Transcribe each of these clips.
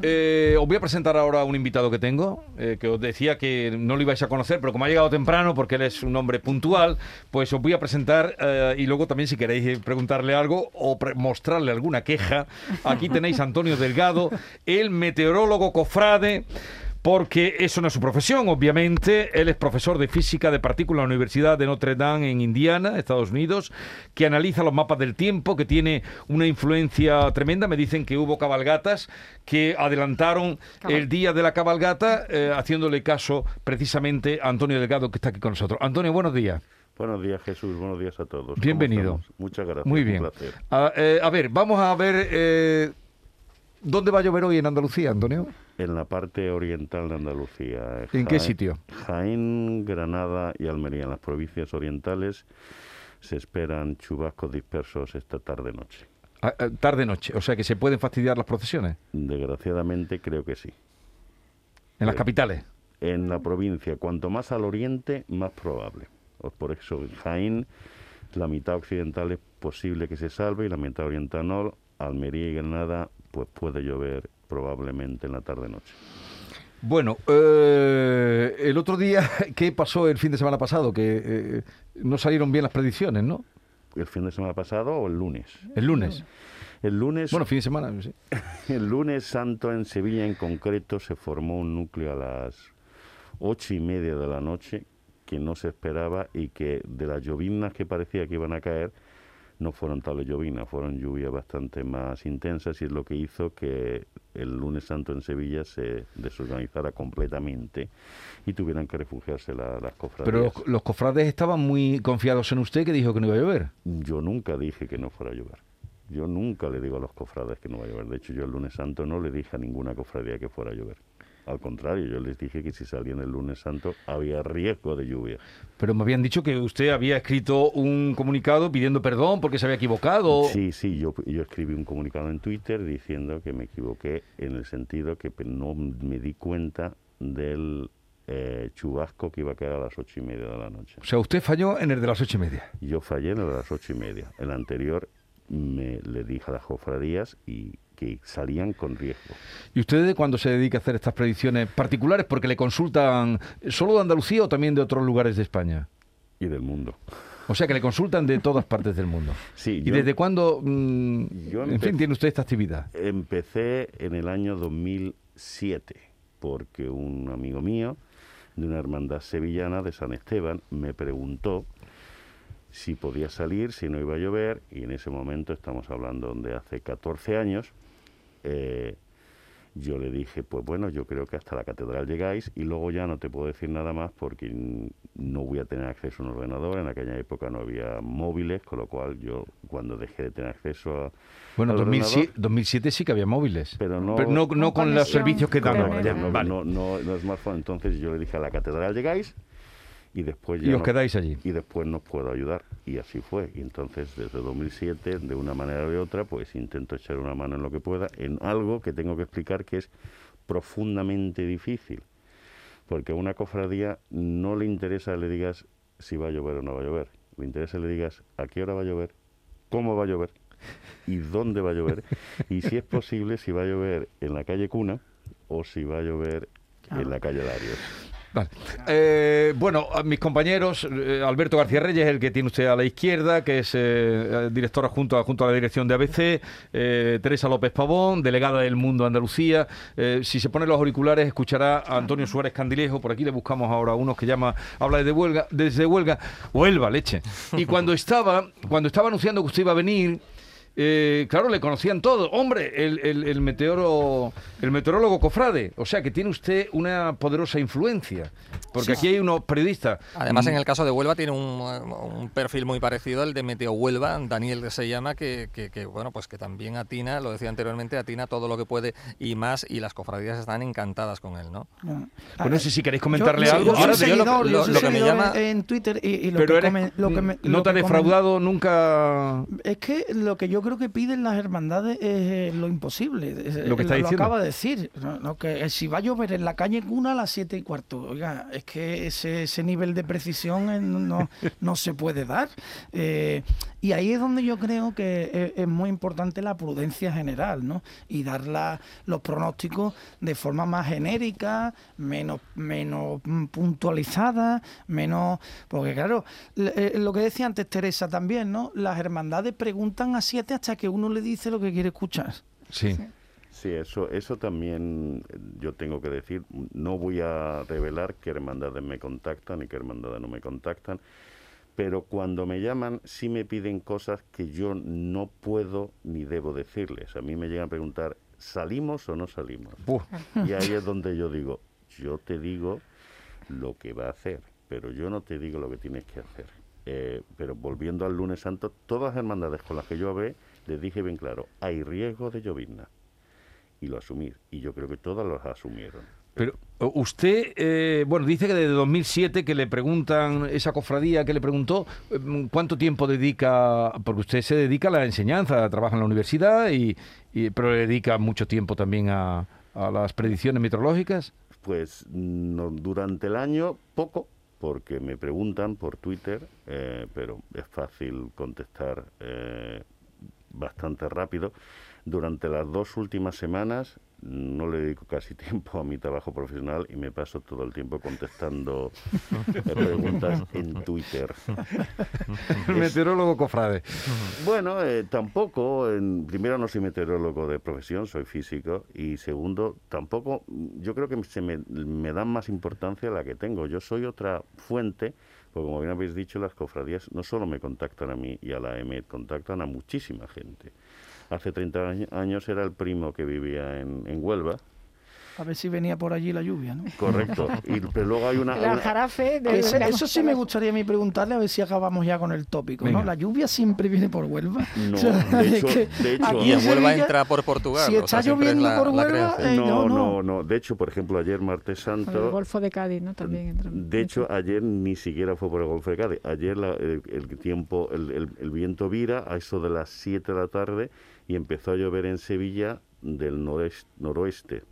Eh, os voy a presentar ahora a un invitado que tengo, eh, que os decía que no lo ibais a conocer, pero como ha llegado temprano, porque él es un hombre puntual, pues os voy a presentar eh, y luego también si queréis preguntarle algo o mostrarle alguna queja, aquí tenéis Antonio Delgado, el meteorólogo cofrade. Porque eso no es su profesión, obviamente. Él es profesor de física de partículas en la Universidad de Notre Dame en Indiana, Estados Unidos, que analiza los mapas del tiempo, que tiene una influencia tremenda. Me dicen que hubo cabalgatas que adelantaron el día de la cabalgata, eh, haciéndole caso precisamente a Antonio Delgado, que está aquí con nosotros. Antonio, buenos días. Buenos días, Jesús. Buenos días a todos. ¿Cómo Bienvenido. Muchas gracias. Muy un bien. placer. A, eh, a ver, vamos a ver eh, dónde va a llover hoy en Andalucía, Antonio. En la parte oriental de Andalucía. ¿En qué sitio? Jaén, Granada y Almería. En las provincias orientales se esperan chubascos dispersos esta tarde-noche. Ah, ah, Tarde-noche, o sea que se pueden fastidiar las procesiones Desgraciadamente creo que sí. en las Sí. capitales. En la provincia, cuanto más al oriente, más probable. Por eso en Jaén, la mitad occidental es posible que se salve y la mitad oriental no. Almería y Granada, pues puede llover probablemente en la tarde-noche. Bueno, eh, el otro día, ¿qué pasó el fin de semana pasado? Que eh, no salieron bien las predicciones, ¿no? ¿El fin de semana pasado o el lunes? El lunes. El lunes, Bueno, fin de semana, sí. el lunes santo en Sevilla en concreto se formó un núcleo a las ocho y media de la noche que no se esperaba y que de las llovinas que parecía que iban a caer no fueron tales llovinas, fueron lluvias bastante más intensas y es lo que hizo que el lunes santo en Sevilla se desorganizara completamente y tuvieran que refugiarse la- las cofradías. Pero los, los cofrades estaban muy confiados en usted que dijo que no iba a llover. Yo nunca dije que no fuera a llover. Yo nunca le digo a los cofrades que no va a llover. De hecho, yo el lunes santo no le dije a ninguna cofradía que fuera a llover. Al contrario, yo les dije que si salían el lunes santo había riesgo de lluvia. Pero me habían dicho que usted había escrito un comunicado pidiendo perdón porque se había equivocado. Sí, sí, yo, yo escribí un comunicado en Twitter diciendo que me equivoqué en el sentido que no me di cuenta del eh, chubasco que iba a caer a las ocho y media de la noche. O sea, usted falló en el de las ocho y media. Yo fallé en el de las ocho y media. El anterior me le dije a las cofradías y que salían con riesgo. ¿Y usted de cuándo se dedica a hacer estas predicciones particulares? Porque le consultan solo de Andalucía o también de otros lugares de España. y del mundo. O sea, que le consultan de todas partes del mundo. Sí, ¿Y desde cuándo, mm, yo en fin, tiene usted esta actividad? Empecé en el año 2007 porque un amigo mío de una hermandad sevillana de San Esteban me preguntó si podía salir, si no iba a llover y en ese momento estamos hablando de hace 14 años. Eh, yo le dije, pues bueno, yo creo que hasta la catedral llegáis y luego ya no te puedo decir nada más porque no voy a tener acceso a un ordenador. En aquella época no había móviles, con lo cual yo cuando dejé de tener acceso a... Bueno, al 2007, ordenador, 2007 sí que había móviles. pero no, no, no con Con los servicios que dan. no, no, no, no, no smartphone. Entonces yo le dije a la catedral llegáis y después ya y os no- quedáis allí. y después nos puedo ayudar. Y así fue. Y entonces desde 2007, de una manera o de otra, pues intento echar una mano en lo que pueda, en algo que tengo que explicar que es profundamente difícil. Porque a una cofradía no le interesa le digas si va a llover o no va a llover. Le interesa que le digas a qué hora va a llover, cómo va a llover y dónde va a llover. y si es posible, si va a llover en la calle Cuna o si va a llover en la calle Larios. Vale. Eh, bueno, mis compañeros, eh, Alberto García Reyes, el que tiene usted a la izquierda, que es eh, directora junto a, junto a la dirección de ABC, eh, Teresa López Pavón, delegada del Mundo Andalucía. Si se pone los auriculares, escuchará a Antonio Suárez Candilejo. Por aquí le buscamos ahora a uno que llama, habla desde Huelga, desde Huelga, Huelva, leche. Y cuando estaba, cuando estaba anunciando que usted iba a venir. Eh, claro, le conocían todos. Hombre, el, el, el meteoro, el meteorólogo cofrade. O sea que tiene usted una poderosa influencia. Porque aquí hay unos periodistas. Además, Mm, en el caso de Huelva tiene un, un perfil muy parecido al de Meteo Huelva, Daniel que se llama, que, que- que, bueno, pues que también atina, lo decía anteriormente, atina todo lo que puede y más, y las cofradías están encantadas con él, ¿no? Pues no sé si queréis comentarle yo, algo. Yo Ahora soy yo lo- seguidor, lo- soy lo que me llama- en, Twitter y, y lo pero que eres, come- lo que me- no te ha defraudado nunca. Es que lo que yo creo que piden las hermandades eh, lo imposible. Lo que está diciendo. acaba de decir. No, que eh, si va a llover en la calle Cuna a las siete y cuarto. Oiga, es que ese, ese nivel de precisión eh, no, no se puede dar. y ahí es donde yo creo que es, muy importante la prudencia general, ¿no? Y dar los pronósticos de forma más genérica, menos, menos puntualizada, menos. Porque claro, lo que decía antes Teresa también, ¿no? Las hermandades preguntan a siete hasta que uno le dice lo que quiere escuchar. Sí. Sí, eso, eso también eh, yo tengo que decir. No voy a revelar qué hermandades me contactan y qué hermandades no me contactan, pero cuando me llaman sí me piden cosas que yo no puedo ni debo decirles. A mí me llegan a preguntar, ¿salimos o no salimos? Y ahí es donde yo digo, yo te digo lo que va a hacer, pero yo no te digo lo que tienes que hacer. Eh, pero volviendo al lunes santo, todas las hermandades con las que yo hablé, les dije bien claro, hay riesgo de llovizna. Y lo asumí. Y yo creo que todas las asumieron. Pero usted, eh, bueno, dice que desde 2007 que le preguntan, esa cofradía que le preguntó, mm, ¿cuánto tiempo dedica? Porque usted se dedica a la enseñanza, trabaja en la universidad, y, pero le dedica mucho tiempo también a, a las predicciones meteorológicas. Pues no, durante el año, poco, porque me preguntan por Twitter, eh, pero es fácil contestar eh, bastante rápido. Durante las dos últimas semanas no le dedico casi tiempo a mi trabajo profesional y me paso todo el tiempo contestando preguntas en Twitter. meteorólogo cofrade. Bueno, eh, tampoco, en, primero no soy meteorólogo de profesión, soy físico, y segundo, tampoco, yo creo que se me, me dan más importancia la que tengo. Yo soy otra fuente, porque como bien habéis dicho, las cofradías no solo me contactan a mí y a la EMED, contactan a muchísima gente. Hace 30 años era el primo que vivía en, en Huelva, a ver si venía por allí la lluvia, ¿no? Correcto. Y, pero luego hay una... La jarafe de eso sí me gustaría a mí preguntarle a ver si acabamos ya con el tópico, ¿no? La lluvia siempre viene por Huelva. No, de, hecho, Y en Huelva entra por Portugal. Si está lloviendo por Huelva... Eh, no, no, no, De hecho, por ejemplo, ayer martes santo... el Golfo de Cádiz, ¿no? También entra. De hecho, ayer ni siquiera fue por el Golfo de Cádiz. Ayer el, tiempo, el, el viento vira a eso de las 7 de la tarde y empezó a llover en Sevilla del noroeste,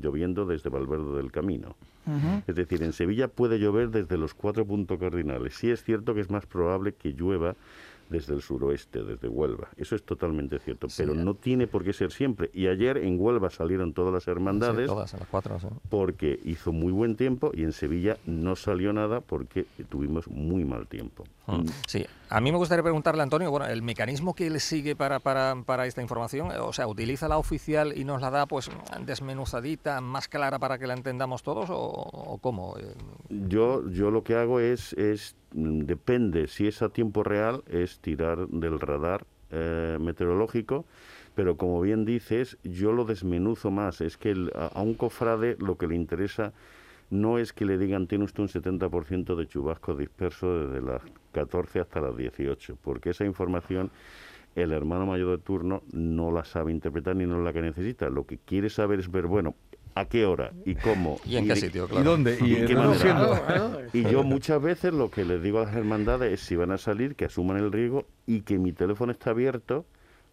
lloviendo desde Valverde del Camino. Es decir, en Sevilla puede llover desde los cuatro puntos cardinales. Sí es cierto que es más probable que llueva desde el suroeste, desde Huelva. Eso es totalmente cierto, pero no tiene por qué ser siempre. Y ayer en Huelva salieron todas las hermandades. todas, a las cuatro. Porque hizo muy buen tiempo y en Sevilla no salió nada porque tuvimos muy mal tiempo. Mm. Mm. Sí, a mí me gustaría preguntarle, Antonio, bueno, el mecanismo que él sigue para, para, para esta información, o sea, ¿utiliza la oficial y nos la da pues desmenuzadita, más clara para que la entendamos todos o, cómo? Yo, yo lo que hago es, es depende, si es a tiempo real, es tirar del radar eh, meteorológico, pero como bien dices, yo lo desmenuzo más. Es que a, un cofrade lo que le interesa no es que le digan tiene usted un 70% de chubasco disperso desde las 14 hasta las 18, porque esa información el hermano mayor de turno no la sabe interpretar ni no la que necesita. Lo que quiere saber es ver, bueno, a qué hora y cómo. Y en qué sitio, claro. ¿Y dónde? ¿Y, en qué manera? Y yo muchas veces lo que les digo a las hermandades es si van a salir, que asuman el riesgo y que mi teléfono está abierto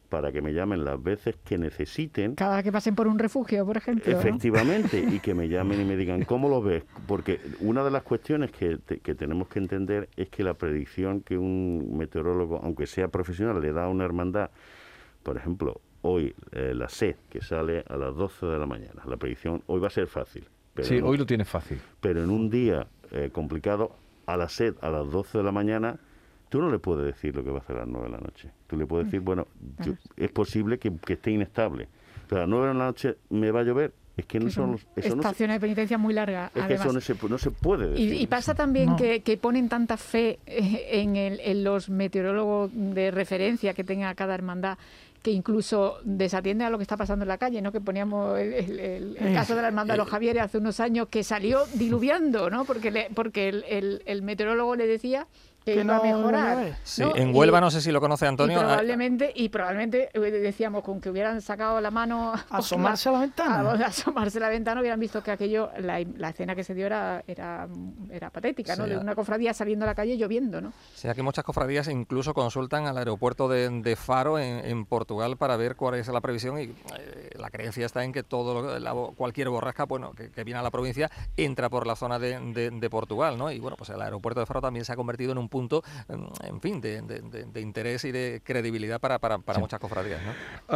para que me llamen las veces que necesiten. Cada que pasen por un refugio, por ejemplo. Efectivamente, y que me llamen y me digan, ¿cómo lo ves? Porque una de las cuestiones que, que tenemos que entender es que la predicción que un meteorólogo, aunque sea profesional, le da a una hermandad, por ejemplo, hoy eh, la SED, que sale a las 12 de la mañana. La predicción hoy va a ser fácil. sí, hoy lo tiene fácil. Pero en un día eh, complicado, a la SED a las 12 de la mañana, tú no le puedes decir lo que va a hacer a las 9 de la noche. Tú le puedes decir, bueno, es posible que, esté inestable. Pero a las 9 de la noche me va a llover, es que, no son, estaciones de penitencia muy largas. Es que eso no se, puede decir. Y, pasa también que, ponen tanta fe eh, en, el, en los meteorólogos de referencia que tenga cada hermandad que incluso desatiende a lo que está pasando en la calle, ¿no? Que poníamos el, caso de la hermandad de los Javieres hace unos años que salió diluviando, ¿no? Porque, porque el, meteorólogo le decía que Que iba a no mejorar. llueve. Sí, ¿no? en Y- Huelva no sé si lo conoce Antonio. Y ah, probablemente, y probablemente eh, decíamos con que hubieran sacado la mano Asomarse a la ventana. a- a asomarse a la ventana hubieran visto que aquello, la, la escena que se dio era, era, era patética, ¿no? Sí, de a- una cofradía saliendo a la calle lloviendo, ¿no? O sea que muchas cofradías incluso consultan al aeropuerto de, de Faro en, en Portugal para ver cuál es la previsión y eh, la creencia está en que todo lo- la cualquier borrasca bueno, que, que viene a la provincia entra por la zona de, de- de Portugal, ¿no? Y bueno, pues el aeropuerto de Faro también se ha convertido en un punto, mm, en fin, de, de- de- de interés y de credibilidad para, para, para muchas cofradías, ¿no?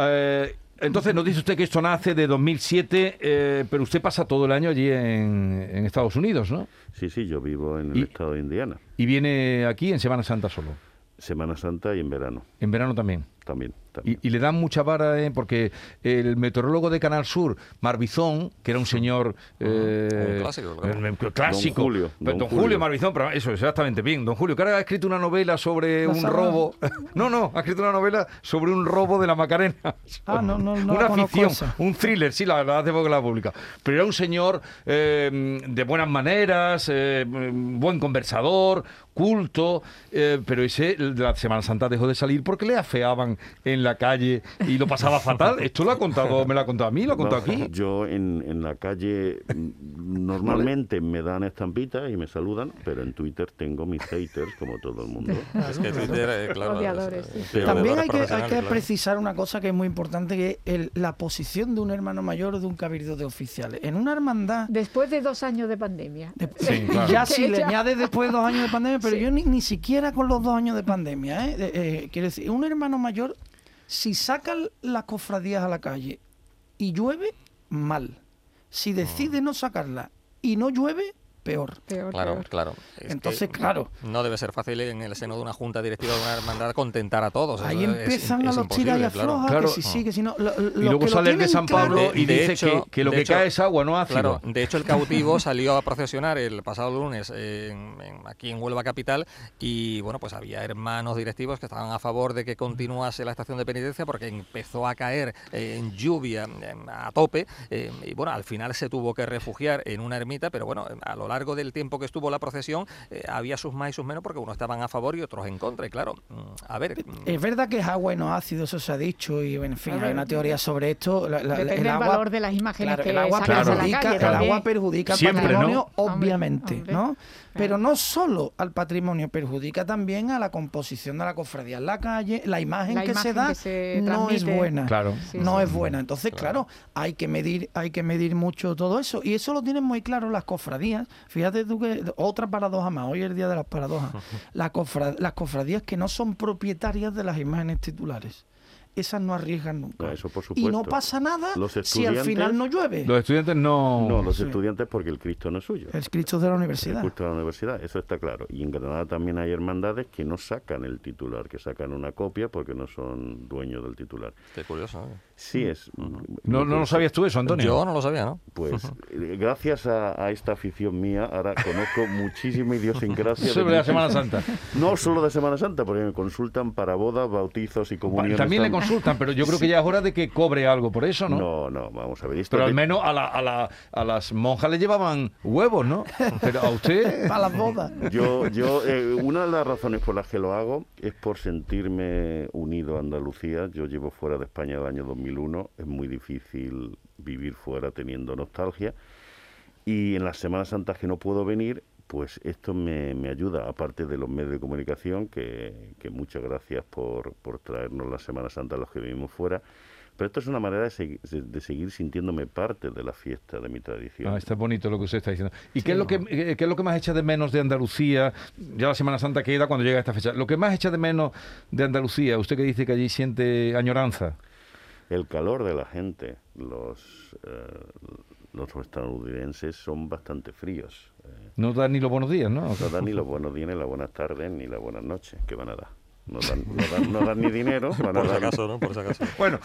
Eh, entonces nos dice usted que esto nace de 2007, eh, pero usted pasa todo el año allí en, en Estados Unidos, ¿no? Sí, sí, yo vivo en el Y- estado de Indiana. Y viene aquí en Semana Santa solo, Semana Santa y en verano en verano también. también. Y, y le dan mucha vara, eh, porque el meteorólogo de Canal Sur, Marbizón, que era un señor... eh, Un clásico, claro. clásico. Don Julio, Don, don Julio. Julio. Marbizón, pero eso, exactamente, bien. Don Julio, que ahora ha escrito una novela sobre La un robo... No, no, ha escrito una novela sobre un robo de la Macarena. Ah, no, no, no la Una ficción, esa. un thriller, sí, la verdad hace poco que la publica. Pero era un señor eh, de buenas maneras, eh, buen conversador, culto, eh, pero ese de la Semana Santa dejó de salir porque le afeaban en la calle y lo pasaba fatal. Esto lo ha contado, me lo ha contado a mí, lo ha contado No, aquí. Yo en, en la calle mm, normalmente me dan estampitas y me saludan, pero en Twitter tengo mis haters como todo el mundo. Es que Twitter, claro, Odiadores, es- sí. También hay que, hay que claro. precisar una cosa que es muy importante, que es el- la posición de un hermano mayor o de un cabildo de oficiales. En una hermandad, Después de dos años de pandemia. de- Sí, claro. ya si le añades después dos años de pandemia, pero Sí. yo ni, ni siquiera con los dos años de pandemia, ¿eh? De- eh, quiero decir, un hermano mayor, si sacan las cofradías a la calle y llueve, mal. Si decide no sacarla y no llueve, peor. Peor, Claro, peor. claro. Es Entonces, claro. No debe ser fácil en el seno de una junta directiva de una hermandad contentar a todos. Ahí eso es- empiezan es a los tiras y aflojas, Claro. que si sí, que si no. Lo- Y luego sale el de San Pablo claro- y de dice hecho- que, que lo que hecho- cae es agua, no ácido. Claro, de hecho el cautivo salió a procesionar el pasado lunes en- en- aquí en Huelva Capital y bueno, pues había hermanos directivos que estaban a favor de que continuase la estación de penitencia porque empezó a caer eh, en lluvia em, a tope eh, y bueno, al final se tuvo que refugiar en una ermita, pero bueno, a lo largo del tiempo que estuvo la procesión eh, había sus más y sus menos porque unos estaban a favor y otros en contra y claro, mm, a ver, mm, Es verdad que es agua y no ácido, eso se ha dicho, y en fin, A hay ver, una teoría sobre esto. La- la- Depende el del agua, valor de las imágenes claro, que el agua sacas a la perjudica, calle el agua perjudica al Siempre, ¿no? patrimonio, Hombre, obviamente, hombre, ¿no? Pero claro. no solo al patrimonio, perjudica también a la composición de la cofradía en la calle, la imagen La que se imagen da que se no es buena. Claro. Sí, no sí. es buena. Entonces, claro. hay que medir, hay que medir mucho todo eso. Y eso lo tienen muy claro las cofradías. Fíjate tú que otra paradoja más, hoy es el día de las paradojas. La cofra- las cofradías que no son propietarias de las imágenes titulares. Esas no arriesgan nunca. Eso por y no supuesto. pasa nada Los si al final no llueve. Los estudiantes no... No, los Sí. estudiantes porque el Cristo no es suyo. El Cristo de la El universidad. culto de la universidad, eso está claro. Y en Granada también hay hermandades que no sacan el titular, que sacan una copia porque no son dueños del titular. qué curioso. ¿eh? Sí es. No, no lo sabías tú eso, Antonio. Yo no lo sabía, ¿no? Pues eh, gracias a, a esta afición mía, ahora conozco muchísima idiosincrasia. de Sobre la muchos- Semana Santa. No solo de Semana Santa, porque me consultan para bodas, bautizos y comuniones. También le tam- consultan, pero yo creo que ya es hora de que cobre algo por eso, ¿no? No, no, vamos a ver. Esto Pero al menos a, la- a, la- a las monjas le llevaban huevos, ¿no? Pero a usted... Para las bodas. Yo, yo eh, una de las razones por las que lo hago es por sentirme unido a Andalucía. Yo llevo fuera de España del año 2001. Es muy difícil vivir fuera teniendo nostalgia. Y en las Semanas Santas que no puedo venir, pues esto me, me ayuda, aparte de los medios de comunicación, que, que muchas gracias por, por traernos las Semanas Santas a los que vivimos fuera. Pero esto es una manera de, de seguir sintiéndome parte de la fiesta, de mi tradición. Ah, está bonito lo que usted está diciendo. ¿Y qué, es lo que, eh, qué es lo que más echa de menos de Andalucía? Ya la Semana Santa queda cuando llega esta fecha. Lo que más echa de menos de Andalucía, usted que dice que allí siente añoranza. El calor de la gente, los, eh, los estadounidenses son bastante fríos. No da ni los buenos días, ¿no? no dan ni los buenos días, ni las buenas tardes, ni las buenas noches. ¿Qué van a dar? No dan, no dan, no dan ni dinero, van a Por si dar acaso, ¿no? Por si acaso. Bueno,